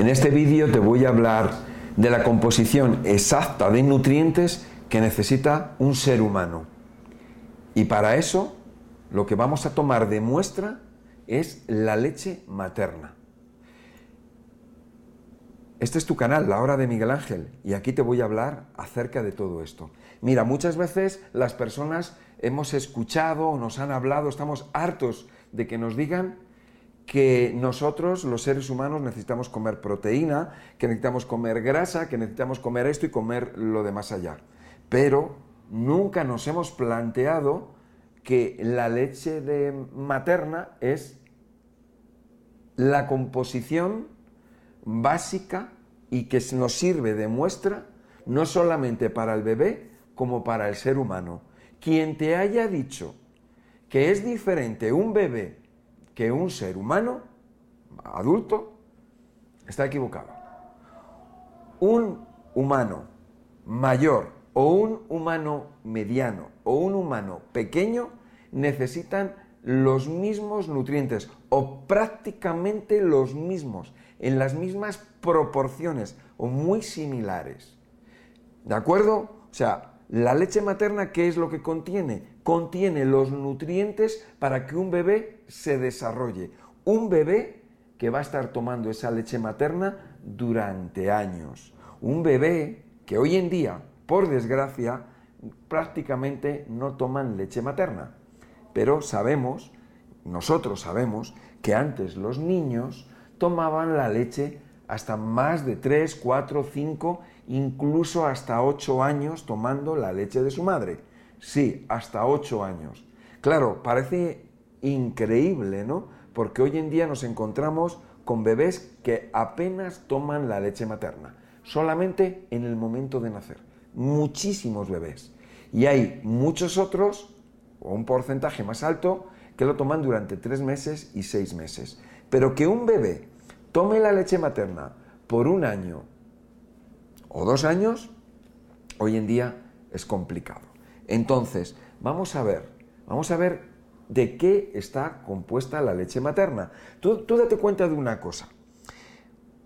En este vídeo te voy a hablar de la composición exacta de nutrientes que necesita un ser humano. Y para eso lo que vamos a tomar de muestra es la leche materna. Este es tu canal, La Hora de Miguel Ángel, y aquí te voy a hablar acerca de todo esto. Mira, muchas veces las personas hemos escuchado nos han hablado, estamos hartos de que nos digan que nosotros, los seres humanos, necesitamos comer proteína, que necesitamos comer grasa, que necesitamos comer esto y comer lo de más allá. Pero nunca nos hemos planteado que la leche de materna es la composición básica y que nos sirve de muestra no solamente para el bebé como para el ser humano. Quien te haya dicho que es diferente un bebé que un ser humano adulto está equivocado. Un humano mayor o un humano mediano o un humano pequeño necesitan los mismos nutrientes o prácticamente los mismos, en las mismas proporciones o muy similares. ¿De acuerdo? O sea, la leche materna, ¿qué es lo que contiene? Contiene los nutrientes para que un bebé se desarrolle. Un bebé que va a estar tomando esa leche materna durante años. Un bebé que hoy en día, por desgracia, prácticamente no toman leche materna. Pero sabemos, nosotros sabemos, que antes los niños tomaban la leche hasta más de 3, 4, 5, incluso hasta 8 años tomando la leche de su madre. Sí, hasta 8 años. Claro, parece increíble, ¿no? Porque hoy en día nos encontramos con bebés que apenas toman la leche materna, solamente en el momento de nacer. Muchísimos bebés. Y hay muchos otros, o un porcentaje más alto, que lo toman durante 3 meses y 6 meses. Pero que un bebé tome la leche materna por un año o dos años, hoy en día es complicado. Entonces, vamos a ver, vamos a ver de qué está compuesta la leche materna. Tú, date cuenta de una cosa.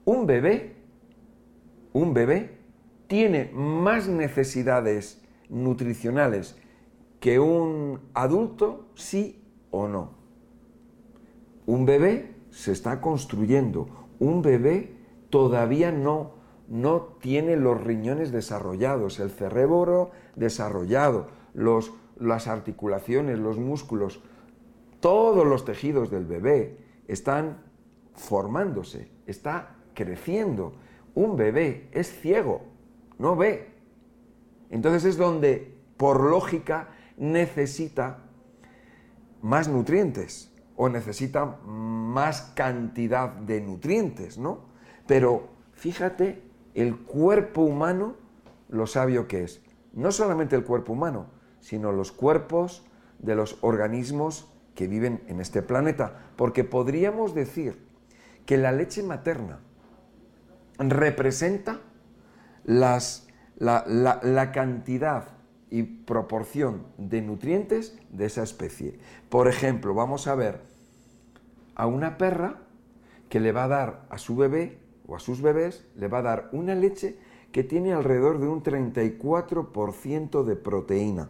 Un bebé, un bebé tiene más necesidades nutricionales que un adulto, sí o no. Un bebé se está construyendo. Un bebé todavía no, no tiene los riñones desarrollados, el cerebro desarrollado, los, las articulaciones, los músculos, todos los tejidos del bebé están formándose, está creciendo. Un bebé es ciego, no ve. Entonces es donde, por lógica, necesita más nutrientes o necesita más cantidad de nutrientes, ¿no? Pero fíjate el cuerpo humano, lo sabio que es. No solamente el cuerpo humano, sino los cuerpos de los organismos que viven en este planeta. Porque podríamos decir que la leche materna representa la cantidad y proporción de nutrientes de esa especie. Por ejemplo, vamos a ver a una perra que le va a dar a su bebé o a sus bebés, le va a dar una leche que tiene alrededor de un 34% de proteína.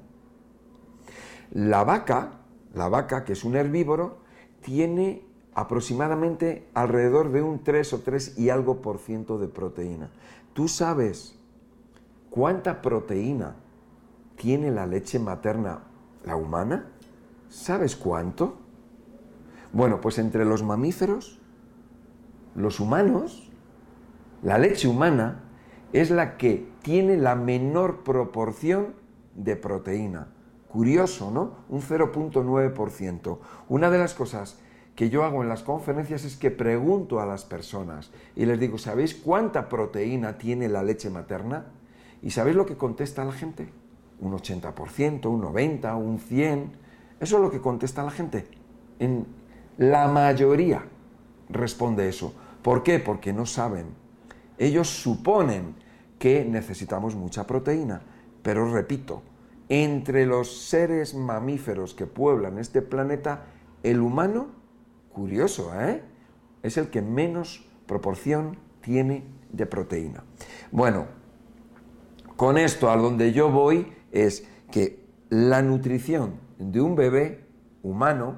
La vaca, la vaca que es un herbívoro, tiene aproximadamente alrededor de un 3 o 3 y algo por ciento de proteína. ¿Tú sabes cuánta proteína tiene la leche materna, la humana? ¿Sabes cuánto? Bueno, pues entre los mamíferos, los humanos, la leche humana es la que tiene la menor proporción de proteína. Curioso, ¿no? Un 0.9%. Una de las cosas que yo hago en las conferencias es que pregunto a las personas y les digo, ¿sabéis cuánta proteína tiene la leche materna? ¿Y sabéis lo que contesta la gente? un 80%, un 90%, un 100%. Eso es lo que contesta la gente. En la mayoría responde eso. ¿Por qué? Porque no saben. Ellos suponen que necesitamos mucha proteína. Pero repito, entre los seres mamíferos que pueblan este planeta, el humano, curioso, ¿eh? Es el que menos proporción tiene de proteína. Bueno, con esto a donde yo voy es que la nutrición de un bebé humano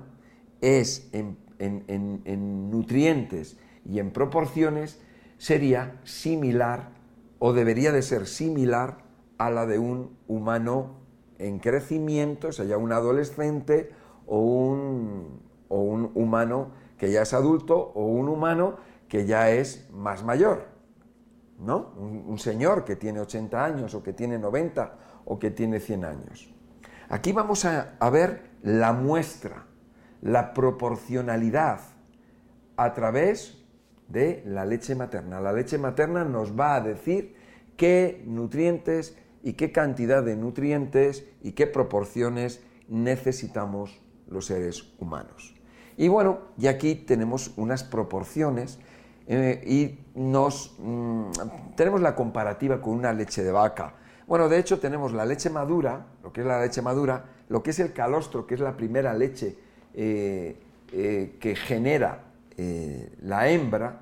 es en, en nutrientes y en proporciones sería similar o debería de ser similar a la de un humano en crecimiento, o sea, ya un adolescente o un, o un humano que ya es adulto o un humano que ya es más mayor, ¿no? Un, señor que tiene 80 años o que tiene 90 o que tiene 100 años. Aquí vamos a, a ver la muestra, la proporcionalidad a través de la leche materna. La leche materna nos va a decir qué nutrientes y qué cantidad de nutrientes y qué proporciones necesitamos los seres humanos. Y bueno, y aquí tenemos unas proporciones eh, y nos, mm, tenemos la comparativa con una leche de vaca. Bueno, de hecho tenemos la leche madura, lo que es la leche madura, lo que es el calostro, que es la primera leche eh, eh, que genera la hembra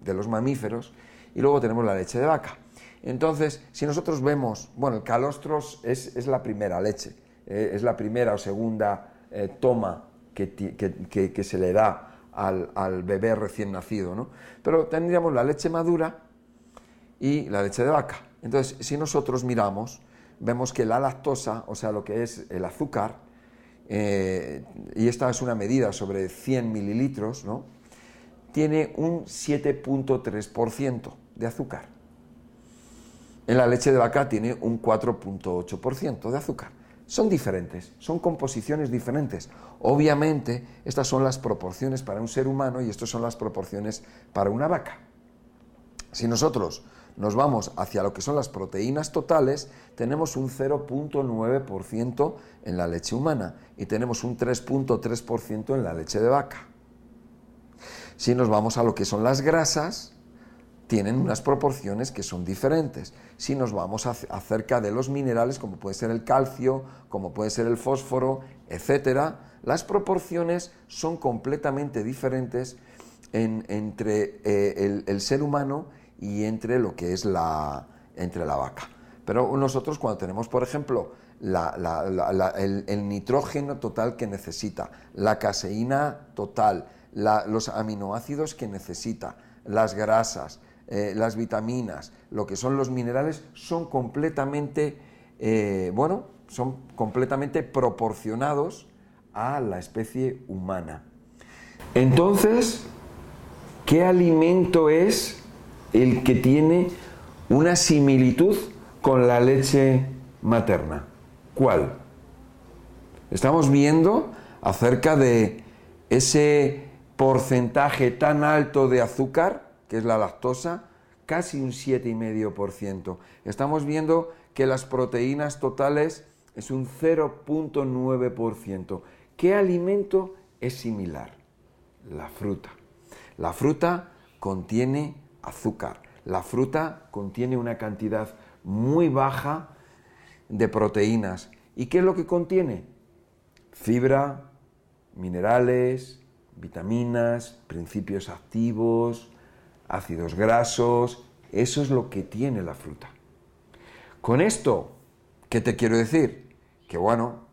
de los mamíferos, y luego tenemos la leche de vaca. Entonces, si nosotros vemos, bueno, el calostro es, la primera leche, es la primera o segunda toma que, se le da al, bebé recién nacido, ¿no? Pero tendríamos la leche madura y la leche de vaca. Entonces, si nosotros miramos, vemos que la lactosa, o sea, lo que es el azúcar, eh, y esta es una medida sobre 100 mililitros, ¿no? Tiene un 7.3% de azúcar. En la leche de vaca tiene un 4.8% de azúcar son diferentes, son composiciones diferentes. Obviamente, estas son las proporciones para un ser humano y estas son las proporciones para una vaca. Si nosotros nos vamos hacia lo que son las proteínas totales, tenemos un 0.9% en la leche humana y tenemos un 3.3% en la leche de vaca. Si nos vamos a lo que son las grasas, tienen unas proporciones que son diferentes. Si nos vamos acerca de los minerales, como puede ser el calcio, como puede ser el fósforo, etc., las proporciones son completamente diferentes entre eh, el, ser humano y entre lo que es la, entre la vaca. Pero nosotros cuando tenemos, por ejemplo, el, el, nitrógeno total que necesita, la caseína total, los aminoácidos que necesita, las grasas, eh, las vitaminas, lo que son los minerales, son completamente, eh, bueno, son completamente proporcionados a la especie humana. Entonces, ¿qué alimento es el que tiene una similitud con la leche materna? ¿Cuál? Estamos viendo acerca de ese porcentaje tan alto de azúcar que es la lactosa, casi un 7,5%. Estamos viendo que las proteínas totales es un 0.9%. ¿Qué alimento es similar? La fruta. La fruta contiene azúcar. La fruta contiene una cantidad muy baja de proteínas. ¿Y qué es lo que contiene? Fibra, minerales, vitaminas, principios activos, ácidos grasos, eso es lo que tiene la fruta. Con esto, ¿qué te quiero decir? Que bueno,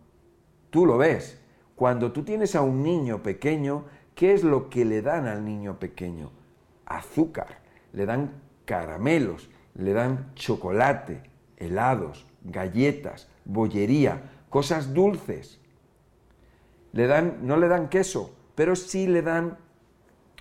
tú lo ves. Cuando tú tienes a un niño pequeño, ¿qué es lo que le dan al niño pequeño? Azúcar, le dan caramelos, le dan chocolate, helados, galletas, bollería, cosas dulces. Le dan, no le dan queso, pero sí le dan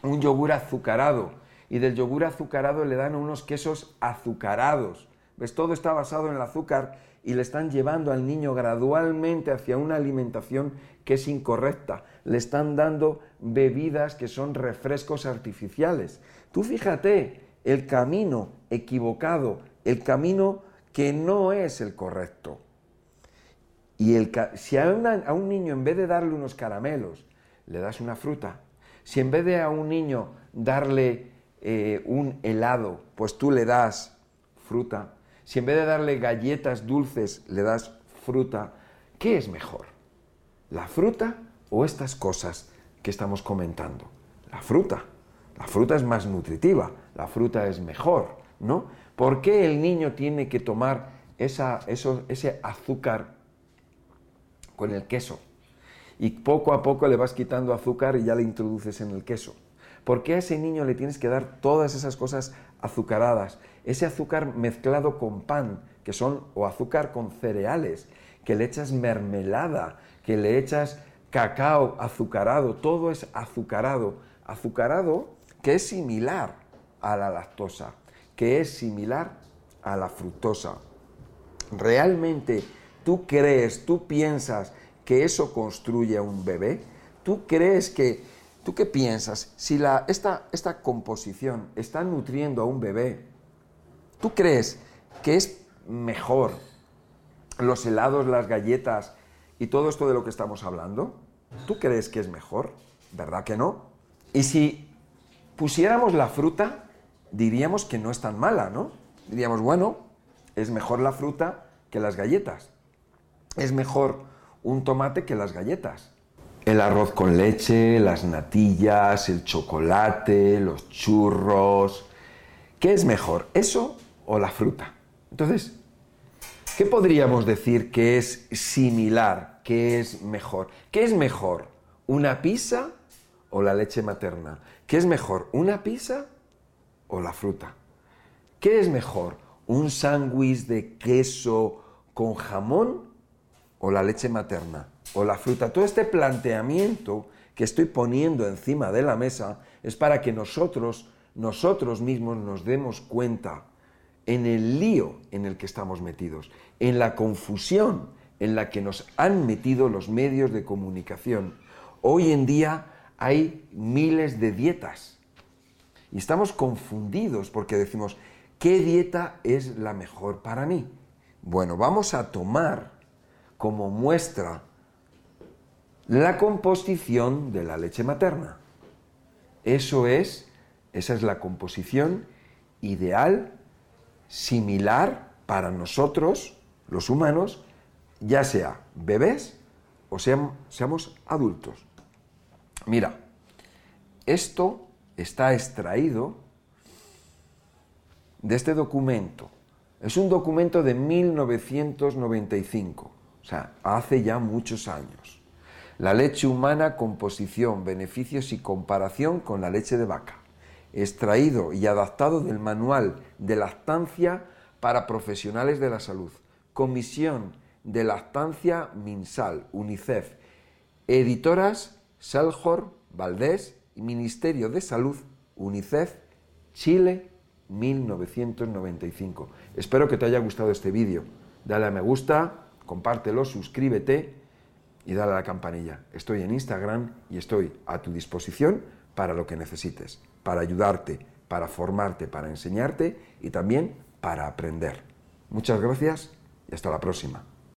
un yogur azucarado, y del yogur azucarado le dan unos quesos azucarados. ¿Ves? Todo está basado en el azúcar y le están llevando al niño gradualmente hacia una alimentación que es incorrecta. Le están dando bebidas que son refrescos artificiales. Tú fíjate el camino equivocado, el camino que no es el correcto. Y el, si a, a un niño en vez de darle unos caramelos, le das una fruta, si en vez de a un niño darle eh, un helado, pues tú le das fruta. Si en vez de darle galletas dulces le das fruta, ¿qué es mejor? ¿La fruta o estas cosas que estamos comentando? La fruta. La fruta es más nutritiva, la fruta es mejor, ¿no? ¿Por qué el niño tiene que tomar esa, ese azúcar con el queso? Y poco a poco le vas quitando azúcar y ya le introduces en el queso. ¿Por qué a ese niño le tienes que dar todas esas cosas azucaradas? Ese azúcar mezclado con pan, que son, o azúcar con cereales, que le echas mermelada, que le echas cacao azucarado, todo es azucarado. Azucarado que es similar a la lactosa, que es similar a la fructosa. ¿Realmente tú crees, tú piensas que eso construye a un bebé? ¿Tú crees que, tú qué piensas? Si la, esta, esta composición está nutriendo a un bebé, ¿tú crees que es mejor los helados, las galletas y todo esto de lo que estamos hablando? ¿Tú crees que es mejor? ¿Verdad que no? Y si pusiéramos la fruta, diríamos que no es tan mala, ¿no? Diríamos, bueno, es mejor la fruta que las galletas. Es mejor un tomate que las galletas. El arroz con leche, las natillas, el chocolate, los churros. ¿Qué es mejor, eso o la fruta? Entonces, ¿Qué podríamos decir que es similar, que es mejor? ¿Qué es mejor? ¿Una pizza o la leche materna? ¿Qué es mejor? ¿Una pizza o la fruta? ¿Qué es mejor? ¿Un sándwich de queso con jamón o la leche materna o la fruta? Todo este planteamiento que estoy poniendo encima de la mesa es para que nosotros, nosotros mismos nos demos cuenta en el lío en el que estamos metidos, en la confusión en la que nos han metido los medios de comunicación. Hoy en día hay miles de dietas y estamos confundidos porque decimos, ¿qué dieta es la mejor para mí? Bueno, vamos a tomar como muestra la composición de la leche materna. Eso es, esa es la composición ideal similar para nosotros, los humanos, ya sea bebés o seamos adultos. Mira, esto está extraído de este documento. Es un documento de 1995, o hace ya muchos años. La leche humana, composición, beneficios y comparación con la leche de vaca extraído y adaptado del Manual de Lactancia para Profesionales de la Salud, Comisión de Lactancia MinSal, UNICEF, editoras Saljor, Valdés y Ministerio de Salud, UNICEF, Chile, 1995. Espero que te haya gustado este vídeo. Dale a me gusta, compártelo, suscríbete y dale a la campanilla. Estoy en Instagram y estoy a tu disposición para lo que necesites para ayudarte, para formarte, para enseñarte y también para aprender. Muchas gracias y hasta la próxima.